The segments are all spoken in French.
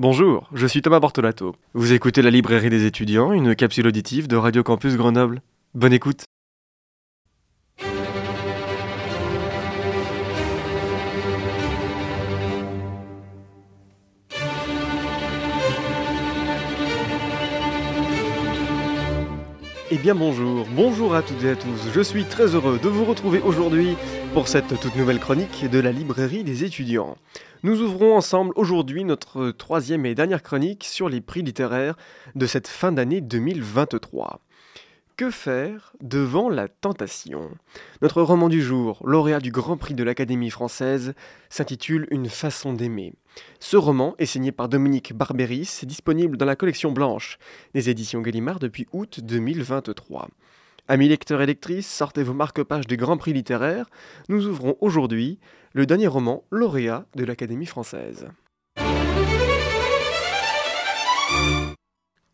Bonjour, je suis Thomas Bortolato. Vous écoutez la librairie des étudiants, une capsule auditive de Radio Campus Grenoble. Bonne écoute. Eh bien bonjour, bonjour à toutes et à tous, je suis très heureux de vous retrouver aujourd'hui pour cette toute nouvelle chronique de la librairie des étudiants. Nous ouvrons ensemble aujourd'hui notre troisième et dernière chronique sur les prix littéraires de cette fin d'année 2023. Que faire devant la tentation? Notre roman du jour, lauréat du Grand Prix de l'Académie française, s'intitule Une façon d'aimer. Ce roman est signé par Dominique Barberis, disponible dans la collection blanche des éditions Gallimard depuis août 2023. Amis lecteurs et lectrices, sortez vos marque-pages des Grands Prix littéraires. Nous ouvrons aujourd'hui le dernier roman lauréat de l'Académie française.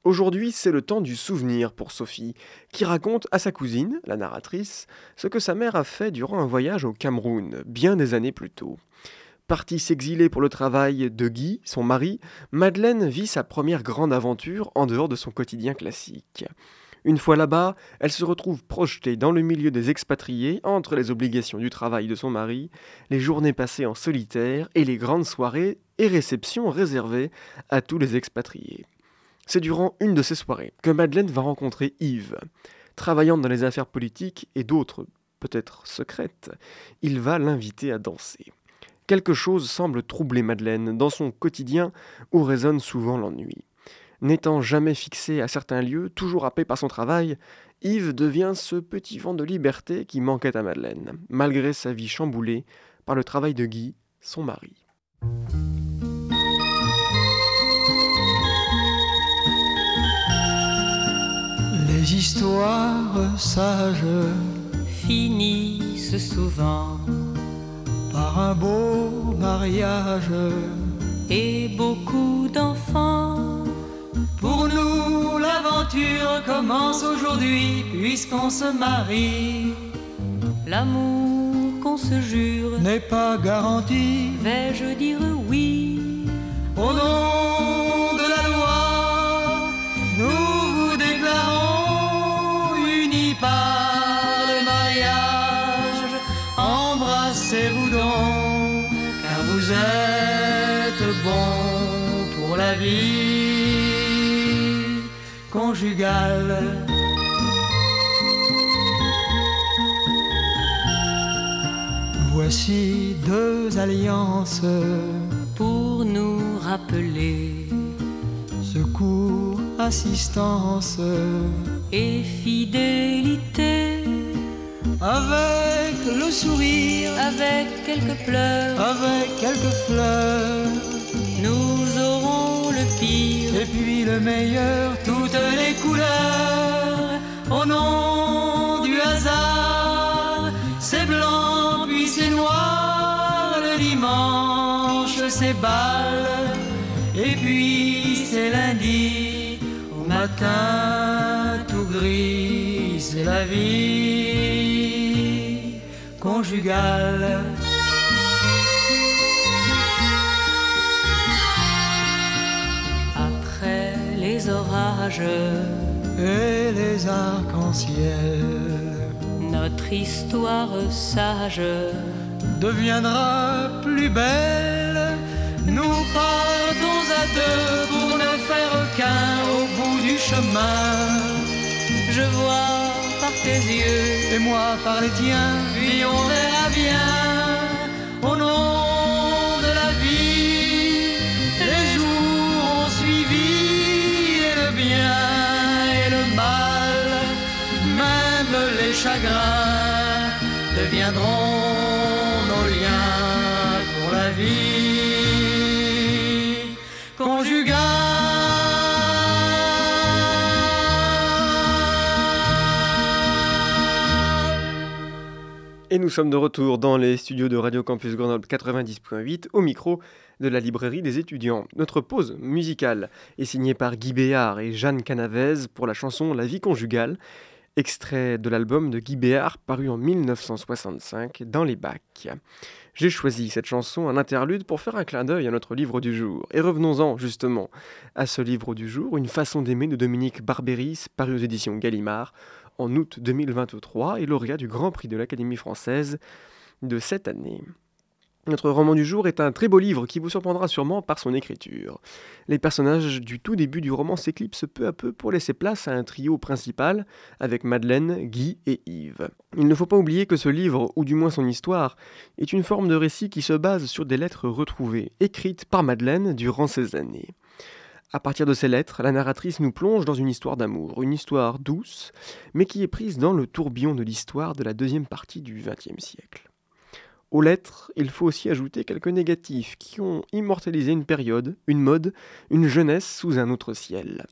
Aujourd'hui, c'est le temps du souvenir pour Sophie, qui raconte à sa cousine, la narratrice, ce que sa mère a fait durant un voyage au Cameroun, bien des années plus tôt. Partie s'exiler pour le travail de Guy, son mari, Madeleine vit sa première grande aventure en dehors de son quotidien classique. Une fois là-bas, elle se retrouve projetée dans le milieu des expatriés entre les obligations du travail de son mari, les journées passées en solitaire et les grandes soirées et réceptions réservées à tous les expatriés. C'est durant une de ces soirées que Madeleine va rencontrer Yves. Travaillant dans les affaires politiques et d'autres peut-être secrètes, il va l'inviter à danser. Quelque chose semble troubler Madeleine dans son quotidien où résonne souvent l'ennui. N'étant jamais fixé à certains lieux, toujours happé par son travail, Yves devient ce petit vent de liberté qui manquait à Madeleine, malgré sa vie chamboulée par le travail de Guy, son mari. Les histoires sages finissent souvent par un beau mariage et beaucoup d'enfants. Pour nous, l'aventure commence aujourd'hui puisqu'on se marie. L'amour qu'on se jure N'est pas garanti vais-je dire oui? Au nom conjugale. Voici deux alliances, pour nous rappeler. Secours, assistance. et fidélité. Avec le sourire, avec quelques pleurs. Avec quelques fleurs, et puis le meilleur, toutes les couleurs. Au nom du hasard, c'est blanc puis c'est noir, le dimanche c'est bal, et puis c'est lundi, au matin tout gris, c'est la vie conjugale. Les orages et les arcs-en-ciel notre histoire sage deviendra plus belle. Nous partons à deux pour ne faire qu'un au bout du chemin. je vois par tes yeux Et moi par les tiens, puis on verra bien. Deviendront nos liens pour la vie conjugale. Et nous sommes de retour dans les studios de Radio Campus Grenoble 90.8 au micro de la librairie des étudiants. Notre pause musicale est signée par Guy Béard et Jeanne Canavez pour la chanson La vie conjugale. Extrait de l'album de Guy Béard paru en 1965 dans les bacs. J'ai choisi cette chanson en interlude pour faire un clin d'œil à notre livre du jour. Et revenons-en justement à ce livre du jour, Une façon d'aimer de Dominique Barberis, paru aux éditions Gallimard en août 2023 et lauréat du Grand Prix de l'Académie française de cette année. Notre roman du jour est un très beau livre qui vous surprendra sûrement par son écriture. Les personnages du tout début du roman s'éclipsent peu à peu pour laisser place à un trio principal avec Madeleine, Guy et Yves. Il ne faut pas oublier que ce livre, ou du moins son histoire, est une forme de récit qui se base sur des lettres retrouvées, écrites par Madeleine durant ces années. À partir de ces lettres, la narratrice nous plonge dans une histoire d'amour, une histoire douce, mais qui est prise dans le tourbillon de l'histoire de la deuxième partie du XXe siècle. Aux lettres, il faut aussi ajouter quelques négatifs qui ont immortalisé une période, une mode, une jeunesse sous un autre ciel.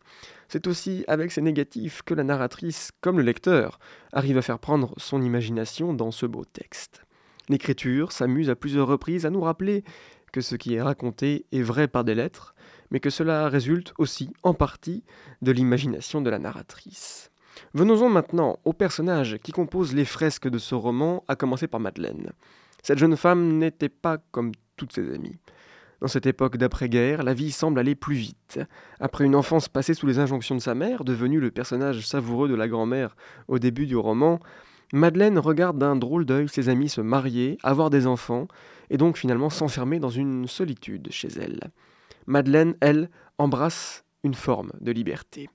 C'est aussi avec ces négatifs que la narratrice, comme le lecteur, arrive à faire prendre son imagination dans ce beau texte. L'écriture s'amuse à plusieurs reprises à nous rappeler que ce qui est raconté est vrai par des lettres, mais que cela résulte aussi, en partie, de l'imagination de la narratrice. Venons-en maintenant aux personnages qui composent les fresques de ce roman, à commencer par Madeleine. Cette jeune femme n'était pas comme toutes ses amies. Dans cette époque d'après-guerre, la vie semble aller plus vite. Après une enfance passée sous les injonctions de sa mère, devenue le personnage savoureux de la grand-mère au début du roman, Madeleine regarde d'un drôle d'œil ses amis se marier, avoir des enfants, et donc finalement s'enfermer dans une solitude chez elle. Madeleine, elle, embrasse une forme de liberté.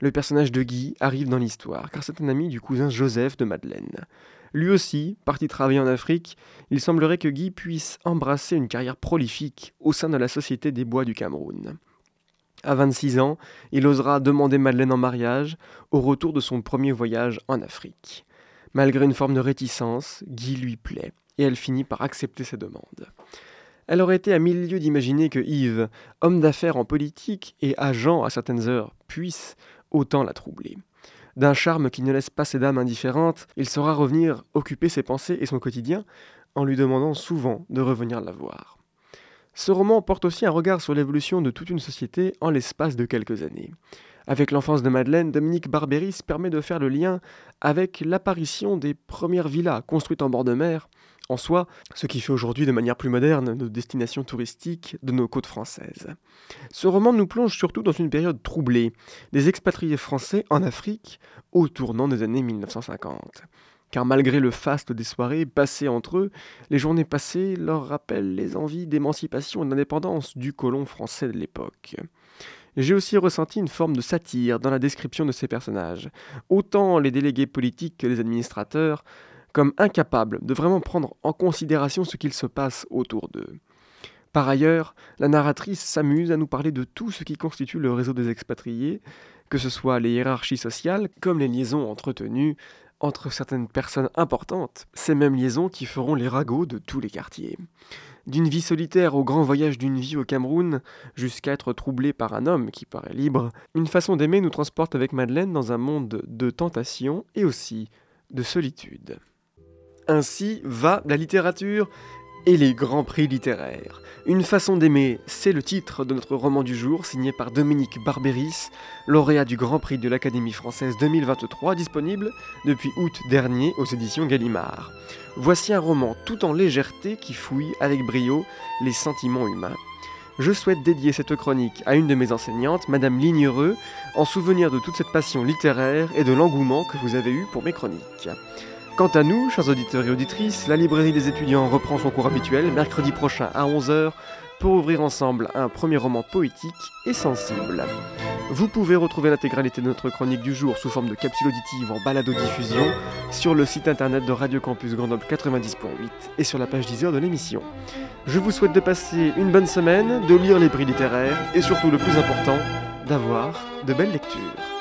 Le personnage de Guy arrive dans l'histoire, car c'est un ami du cousin Joseph de Madeleine. Lui aussi, parti travailler en Afrique, il semblerait que Guy puisse embrasser une carrière prolifique au sein de la Société des Bois du Cameroun. À 26 ans, il osera demander Madeleine en mariage au retour de son premier voyage en Afrique. Malgré une forme de réticence, Guy lui plaît, et elle finit par accepter sa demande. Elle aurait été à mille lieues d'imaginer que Yves, homme d'affaires en politique et agent à certaines heures, puisse autant la troubler. D'un charme qui ne laisse pas ses dames indifférentes, il saura revenir occuper ses pensées et son quotidien en lui demandant souvent de revenir la voir. Ce roman porte aussi un regard sur l'évolution de toute une société en l'espace de quelques années. Avec l'enfance de Madeleine, Dominique Barberis permet de faire le lien avec l'apparition des premières villas construites en bord de mer, en soi, ce qui fait aujourd'hui de manière plus moderne nos destinations touristiques de nos côtes françaises. Ce roman nous plonge surtout dans une période troublée, des expatriés français en Afrique au tournant des années 1950. Car malgré le faste des soirées passées entre eux, les journées passées leur rappellent les envies d'émancipation et d'indépendance du colon français de l'époque. J'ai aussi ressenti une forme de satire dans la description de ces personnages. Autant les délégués politiques que les administrateurs comme incapables de vraiment prendre en considération ce qu'il se passe autour d'eux. Par ailleurs, la narratrice s'amuse à nous parler de tout ce qui constitue le réseau des expatriés, que ce soit les hiérarchies sociales comme les liaisons entretenues entre certaines personnes importantes, ces mêmes liaisons qui feront les ragots de tous les quartiers. D'une vie solitaire au grand voyage d'une vie au Cameroun, jusqu'à être troublé par un homme qui paraît libre, une façon d'aimer nous transporte avec Madeleine dans un monde de tentation et aussi de solitude. Ainsi va la littérature et les grands prix littéraires. Une façon d'aimer, c'est le titre de notre roman du jour, signé par Dominique Barberis, lauréat du Grand Prix de l'Académie française 2023, disponible depuis août dernier aux éditions Gallimard. Voici un roman tout en légèreté qui fouille avec brio les sentiments humains. Je souhaite dédier cette chronique à une de mes enseignantes, Madame Lignereux, en souvenir de toute cette passion littéraire et de l'engouement que vous avez eu pour mes chroniques. Quant à nous, chers auditeurs et auditrices, la librairie des étudiants reprend son cours habituel mercredi prochain à 11h pour ouvrir ensemble un premier roman poétique et sensible. Vous pouvez retrouver l'intégralité de notre chronique du jour sous forme de capsule auditive en balado-diffusion sur le site internet de Radio Campus Grenoble 90.8 et sur la page 10 de l'émission. Je vous souhaite de passer une bonne semaine, de lire les prix littéraires et surtout le plus important, d'avoir de belles lectures.